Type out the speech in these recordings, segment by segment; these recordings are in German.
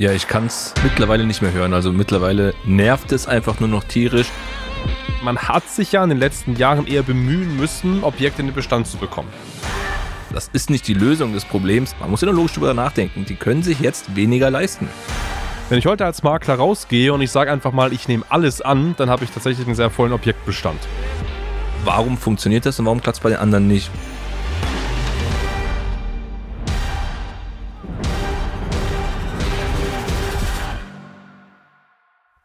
Ja, ich kann es mittlerweile nicht mehr hören. Also mittlerweile nervt es einfach nur noch tierisch. Man hat sich ja in den letzten Jahren eher bemühen müssen, Objekte in den Bestand zu bekommen. Das ist nicht die Lösung des Problems. Man muss ja nur logisch darüber nachdenken. Die können sich jetzt weniger leisten. Wenn ich heute als Makler rausgehe und ich sage einfach mal, ich nehme alles an, dann habe ich tatsächlich einen sehr vollen Objektbestand. Warum funktioniert das und warum klappt es bei den anderen nicht?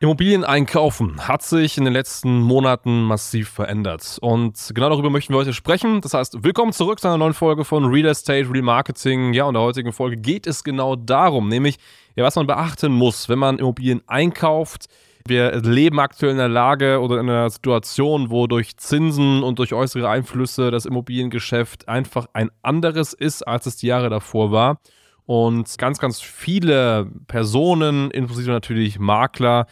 Immobilien einkaufen hat sich in den letzten Monaten massiv verändert. Und genau darüber möchten wir heute sprechen. Das heißt, willkommen zurück zu einer neuen Folge von Real Estate Remarketing. Ja, und in der heutigen Folge geht es genau darum, nämlich, ja, was man beachten muss, wenn man Immobilien einkauft. Wir leben aktuell in einer Lage oder in einer Situation, wo durch Zinsen und durch äußere Einflüsse das Immobiliengeschäft einfach ein anderes ist, als es die Jahre davor war. Und ganz, ganz viele Personen, inklusive natürlich Makler,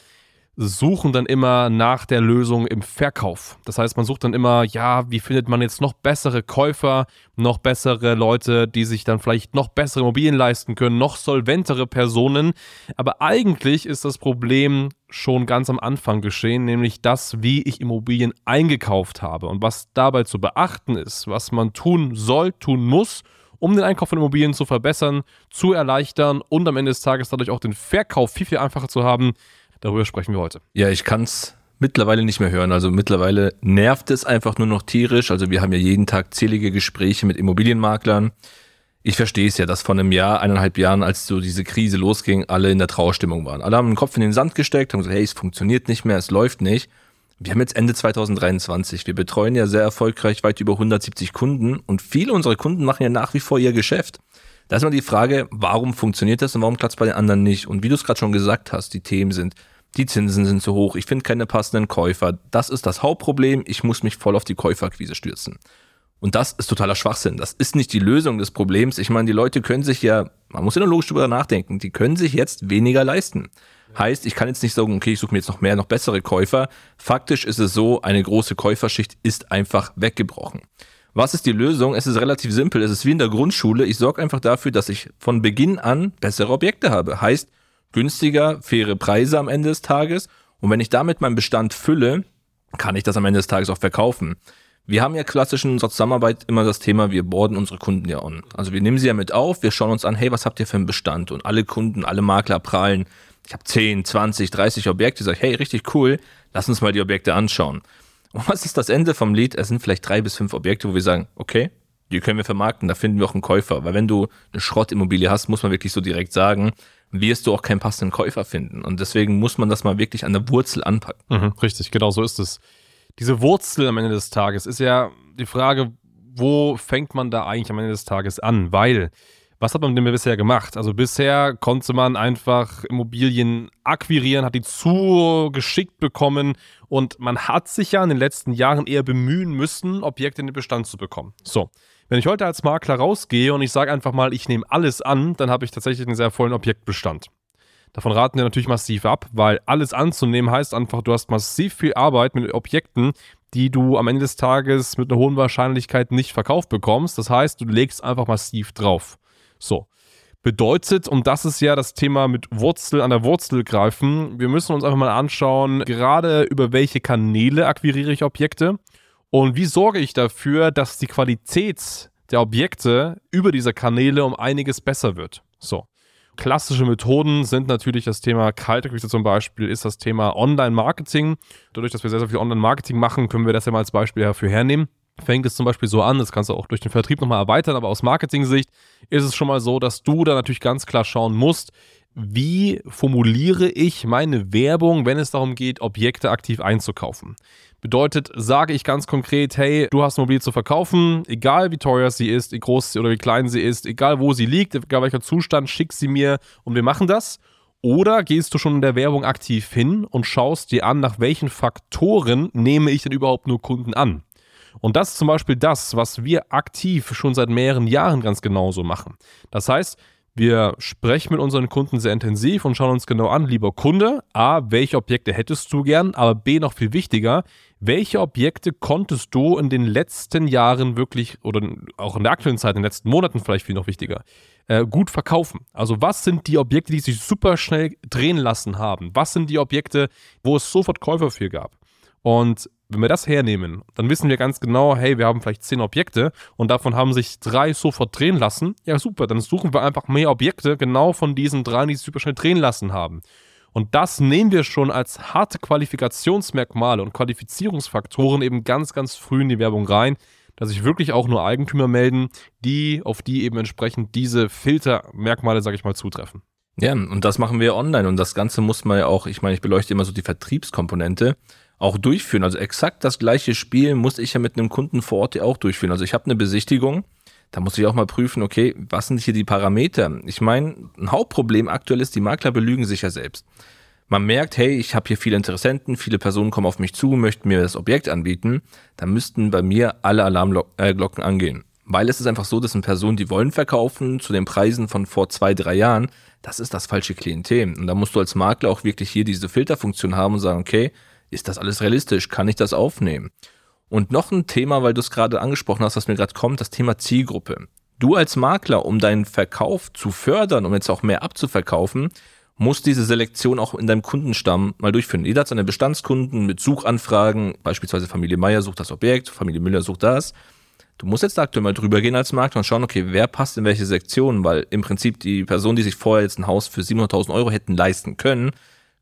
suchen dann immer nach der Lösung im Verkauf. Das heißt, man sucht dann immer, ja, wie findet man jetzt noch bessere Käufer, noch bessere Leute, die sich dann vielleicht noch bessere Immobilien leisten können, noch solventere Personen. Aber eigentlich ist das Problem schon ganz am Anfang geschehen, nämlich das, wie ich Immobilien eingekauft habe und was dabei zu beachten ist, was man tun soll, tun muss um den Einkauf von Immobilien zu verbessern, zu erleichtern und am Ende des Tages dadurch auch den Verkauf viel, viel einfacher zu haben. Darüber sprechen wir heute. Ja, ich kann es mittlerweile nicht mehr hören. Also mittlerweile nervt es einfach nur noch tierisch. Also wir haben ja jeden Tag zählige Gespräche mit Immobilienmaklern. Ich verstehe es ja, dass vor einem Jahr, eineinhalb Jahren, als so diese Krise losging, alle in der Trauerstimmung waren. Alle haben den Kopf in den Sand gesteckt, haben gesagt, hey, es funktioniert nicht mehr, es läuft nicht. Wir haben jetzt Ende 2023. Wir betreuen ja sehr erfolgreich weit über 170 Kunden und viele unserer Kunden machen ja nach wie vor ihr Geschäft. Da ist immer die Frage, warum funktioniert das und warum klappt es bei den anderen nicht? Und wie du es gerade schon gesagt hast, die Themen sind, die Zinsen sind zu hoch, ich finde keine passenden Käufer. Das ist das Hauptproblem, ich muss mich voll auf die Käuferakquise stürzen. Und das ist totaler Schwachsinn. Das ist nicht die Lösung des Problems. Ich meine, die Leute können sich ja, man muss ja nur logisch darüber nachdenken, die können sich jetzt weniger leisten. Heißt, ich kann jetzt nicht sagen, okay, ich suche mir jetzt noch mehr, noch bessere Käufer. Faktisch ist es so, eine große Käuferschicht ist einfach weggebrochen. Was ist die Lösung? Es ist relativ simpel. Es ist wie in der Grundschule. Ich sorge einfach dafür, dass ich von Beginn an bessere Objekte habe. Heißt, günstiger, faire Preise am Ende des Tages. Und wenn ich damit meinen Bestand fülle, kann ich das am Ende des Tages auch verkaufen. Wir haben ja klassisch in unserer Zusammenarbeit immer das Thema, wir borden unsere Kunden ja an. Also wir nehmen sie ja mit auf, wir schauen uns an, hey, was habt ihr für einen Bestand? Und alle Kunden, alle Makler prahlen, ich habe 10, 20, 30 Objekte, sage ich, hey, richtig cool, lass uns mal die Objekte anschauen. Und was ist das Ende vom Lied? Es sind vielleicht drei bis fünf Objekte, wo wir sagen, okay, die können wir vermarkten, da finden wir auch einen Käufer. Weil wenn du eine Schrottimmobilie hast, muss man wirklich so direkt sagen, wirst du auch keinen passenden Käufer finden. Und deswegen muss man das mal wirklich an der Wurzel anpacken. Mhm, richtig, genau so ist es. Diese Wurzel am Ende des Tages ist ja die Frage, wo fängt man da eigentlich am Ende des Tages an? Weil was hat man denn bisher gemacht? Also bisher konnte man einfach Immobilien akquirieren, hat die zugeschickt bekommen und man hat sich ja in den letzten Jahren eher bemühen müssen, Objekte in den Bestand zu bekommen. So. Wenn ich heute als Makler rausgehe und ich sage einfach mal, ich nehme alles an, dann habe ich tatsächlich einen sehr vollen Objektbestand. Davon raten wir natürlich massiv ab, weil alles anzunehmen heißt einfach, du hast massiv viel Arbeit mit Objekten, die du am Ende des Tages mit einer hohen Wahrscheinlichkeit nicht verkauft bekommst. Das heißt, du legst einfach massiv drauf. So. Bedeutet, und das ist ja das Thema mit Wurzel an der Wurzel greifen, wir müssen uns einfach mal anschauen, gerade über welche Kanäle akquiriere ich Objekte und wie sorge ich dafür, dass die Qualität der Objekte über diese Kanäle um einiges besser wird. So. Klassische Methoden sind natürlich das Thema Kaltakquise zum Beispiel, ist das Thema Online-Marketing. Dadurch, dass wir sehr, sehr viel Online-Marketing machen, können wir das ja mal als Beispiel dafür hernehmen fängt es zum Beispiel so an, das kannst du auch durch den Vertrieb nochmal erweitern, aber aus Marketing-Sicht ist es schon mal so, dass du da natürlich ganz klar schauen musst, wie formuliere ich meine Werbung, wenn es darum geht, Objekte aktiv einzukaufen. Bedeutet, sage ich ganz konkret, hey, du hast ein Mobil zu verkaufen, egal wie teuer sie ist, wie groß oder wie klein sie ist, egal wo sie liegt, egal welcher Zustand, schick sie mir und wir machen das. Oder gehst du schon in der Werbung aktiv hin und schaust dir an, nach welchen Faktoren nehme ich denn überhaupt nur Kunden an? Und das ist zum Beispiel das, was wir aktiv schon seit mehreren Jahren ganz genauso machen. Das heißt, Wir sprechen mit unseren Kunden sehr intensiv und schauen uns genau an, lieber Kunde, A, welche Objekte hättest du gern, aber B, noch viel wichtiger, welche Objekte konntest du in den letzten Jahren wirklich oder auch in der aktuellen Zeit, in den letzten Monaten vielleicht viel noch wichtiger, äh, gut verkaufen? Also was sind die Objekte, die sich super schnell drehen lassen haben? Was sind die Objekte, wo es sofort Käufer für gab? Und wenn wir das hernehmen, dann wissen wir ganz genau, hey, wir haben vielleicht zehn Objekte und davon haben sich drei sofort drehen lassen. Ja, super, dann suchen wir einfach mehr Objekte genau von diesen drei, die sich super schnell drehen lassen haben. Und das nehmen wir schon als harte Qualifikationsmerkmale und Qualifizierungsfaktoren eben ganz, ganz früh in die Werbung rein, dass sich wirklich auch nur Eigentümer melden, die auf die eben entsprechend diese Filtermerkmale, sag ich mal, zutreffen. Ja, und das machen wir online und das Ganze muss man ja auch, ich meine, ich beleuchte immer so die Vertriebskomponente auch durchführen. Also exakt das gleiche Spiel muss ich ja mit einem Kunden vor Ort ja auch durchführen. Also ich habe eine Besichtigung, da muss ich auch mal prüfen, okay, was sind hier die Parameter? Ich meine, ein Hauptproblem aktuell ist, die Makler belügen sich ja selbst. Man merkt, hey, ich habe hier viele Interessenten, viele Personen kommen auf mich zu, möchten mir das Objekt anbieten, da müssten bei mir alle Alarmglocken angehen. Weil es ist einfach so, dass eine Person, die wollen verkaufen zu den Preisen von vor zwei, drei Jahren, das ist das falsche Klientel. Und da musst du als Makler auch wirklich hier diese Filterfunktion haben und sagen, okay, ist das alles realistisch? Kann ich das aufnehmen? Und noch ein Thema, weil du es gerade angesprochen hast, was mir gerade kommt, das Thema Zielgruppe. Du als Makler, um deinen Verkauf zu fördern, um jetzt auch mehr abzuverkaufen, musst diese Selektion auch in deinem Kundenstamm mal durchführen. Jeder hat seine Bestandskunden mit Suchanfragen, beispielsweise Familie Meier sucht das Objekt, Familie Müller sucht das. Du musst jetzt aktuell mal drüber gehen als Makler und schauen, okay, wer passt in welche Sektion, weil im Prinzip die Personen, die sich vorher jetzt ein Haus für 700.000 Euro hätten leisten können,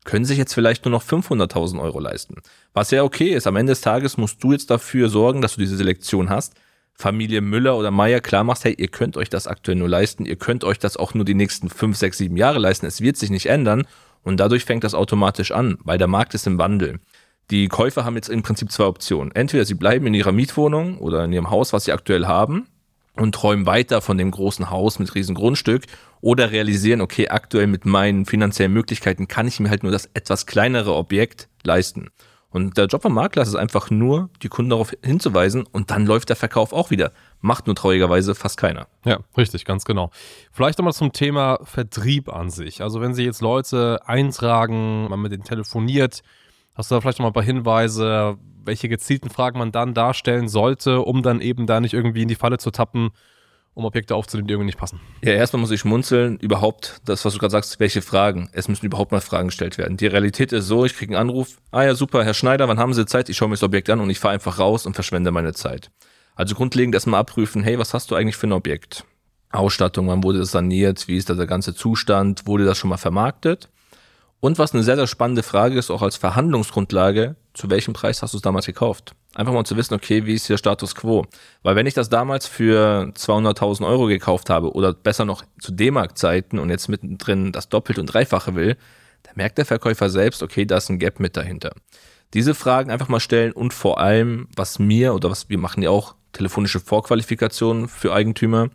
können sich jetzt vielleicht nur noch 500.000 Euro leisten. Was ja okay ist. Am Ende des Tages musst du jetzt dafür sorgen, dass du diese Selektion hast. Familie Müller oder Meier klar machst, hey, ihr könnt euch das aktuell nur leisten. Ihr könnt euch das auch nur die nächsten 5, 6, 7 Jahre leisten. Es wird sich nicht ändern. Und dadurch fängt das automatisch an, weil der Markt ist im Wandel. Die Käufer haben jetzt im Prinzip zwei Optionen. Entweder sie bleiben in ihrer Mietwohnung oder in ihrem Haus, was sie aktuell haben, und träumen weiter von dem großen Haus mit riesen Grundstück oder realisieren, okay, aktuell mit meinen finanziellen Möglichkeiten kann ich mir halt nur das etwas kleinere Objekt leisten. Und der Job vom Makler ist einfach nur, die Kunden darauf hinzuweisen und dann läuft der Verkauf auch wieder. Macht nur traurigerweise fast keiner. Ja, richtig, ganz genau. Vielleicht nochmal zum Thema Vertrieb an sich. Also wenn Sie jetzt Leute eintragen, man mit denen telefoniert, hast du da vielleicht nochmal ein paar Hinweise, welche gezielten Fragen man dann darstellen sollte, um dann eben da nicht irgendwie in die Falle zu tappen, um Objekte aufzunehmen, die irgendwie nicht passen. Ja, erstmal muss ich schmunzeln, überhaupt, das, was du gerade sagst, welche Fragen. Es müssen überhaupt mal Fragen gestellt werden. Die Realität ist so, ich kriege einen Anruf, ah ja, super, Herr Schneider, wann haben Sie Zeit? Ich schaue mir das Objekt an und ich fahre einfach raus und verschwende meine Zeit. Also grundlegend erstmal abprüfen, hey, was hast du eigentlich für ein Objekt? Ausstattung, wann wurde das saniert, wie ist da der ganze Zustand, wurde das schon mal vermarktet? Und was eine sehr, sehr spannende Frage ist, auch als Verhandlungsgrundlage, zu welchem Preis hast du es damals gekauft? Einfach mal zu wissen, okay, wie ist der Status quo? Weil wenn ich das damals für 200.000 Euro gekauft habe oder besser noch zu D-Mark-Zeiten und jetzt mittendrin das Doppelte und Dreifache will, dann merkt der Verkäufer selbst, okay, da ist ein Gap mit dahinter. Diese Fragen einfach mal stellen und vor allem, was mir oder was wir machen ja auch telefonische Vorqualifikationen für Eigentümer,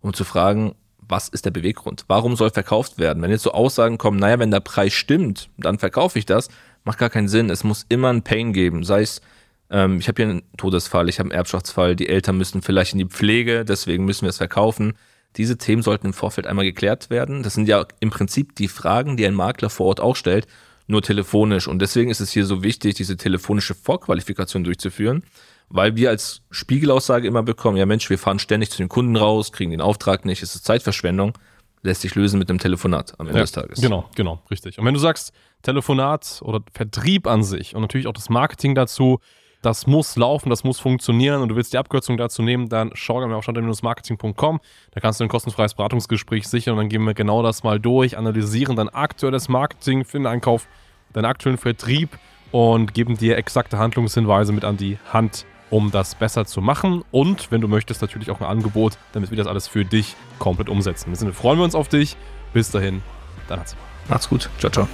um zu fragen, was ist der Beweggrund? Warum soll verkauft werden? Wenn jetzt so Aussagen kommen, naja, wenn der Preis stimmt, dann verkaufe ich das, macht gar keinen Sinn. Es muss immer ein Pain geben. Sei es, ähm, ich habe hier einen Todesfall, ich habe einen Erbschaftsfall, die Eltern müssen vielleicht in die Pflege, deswegen müssen wir es verkaufen. Diese Themen sollten im Vorfeld einmal geklärt werden. Das sind ja im Prinzip die Fragen, die ein Makler vor Ort auch stellt, nur telefonisch. Und deswegen ist es hier so wichtig, diese telefonische Vorqualifikation durchzuführen weil wir als Spiegelaussage immer bekommen, ja Mensch, wir fahren ständig zu den Kunden raus, kriegen den Auftrag nicht, es ist Zeitverschwendung, lässt sich lösen mit einem Telefonat am Ende ja, des Tages. Genau, genau, richtig. Und wenn du sagst, Telefonat oder Vertrieb an sich und natürlich auch das Marketing dazu, das muss laufen, das muss funktionieren und du willst die Abkürzung dazu nehmen, dann schau gerne auf standard-marketing.com. Da kannst du ein kostenfreies Beratungsgespräch sichern und dann gehen wir genau das mal durch, analysieren dein aktuelles Marketing für den Einkauf, deinen aktuellen Vertrieb und geben dir exakte Handlungshinweise mit an die Hand um das besser zu machen. Und wenn du möchtest, natürlich auch ein Angebot, damit wir das alles für dich komplett umsetzen. Wir freuen wir uns auf dich. Bis dahin, dann hat's. Macht's gut. Ciao, ciao.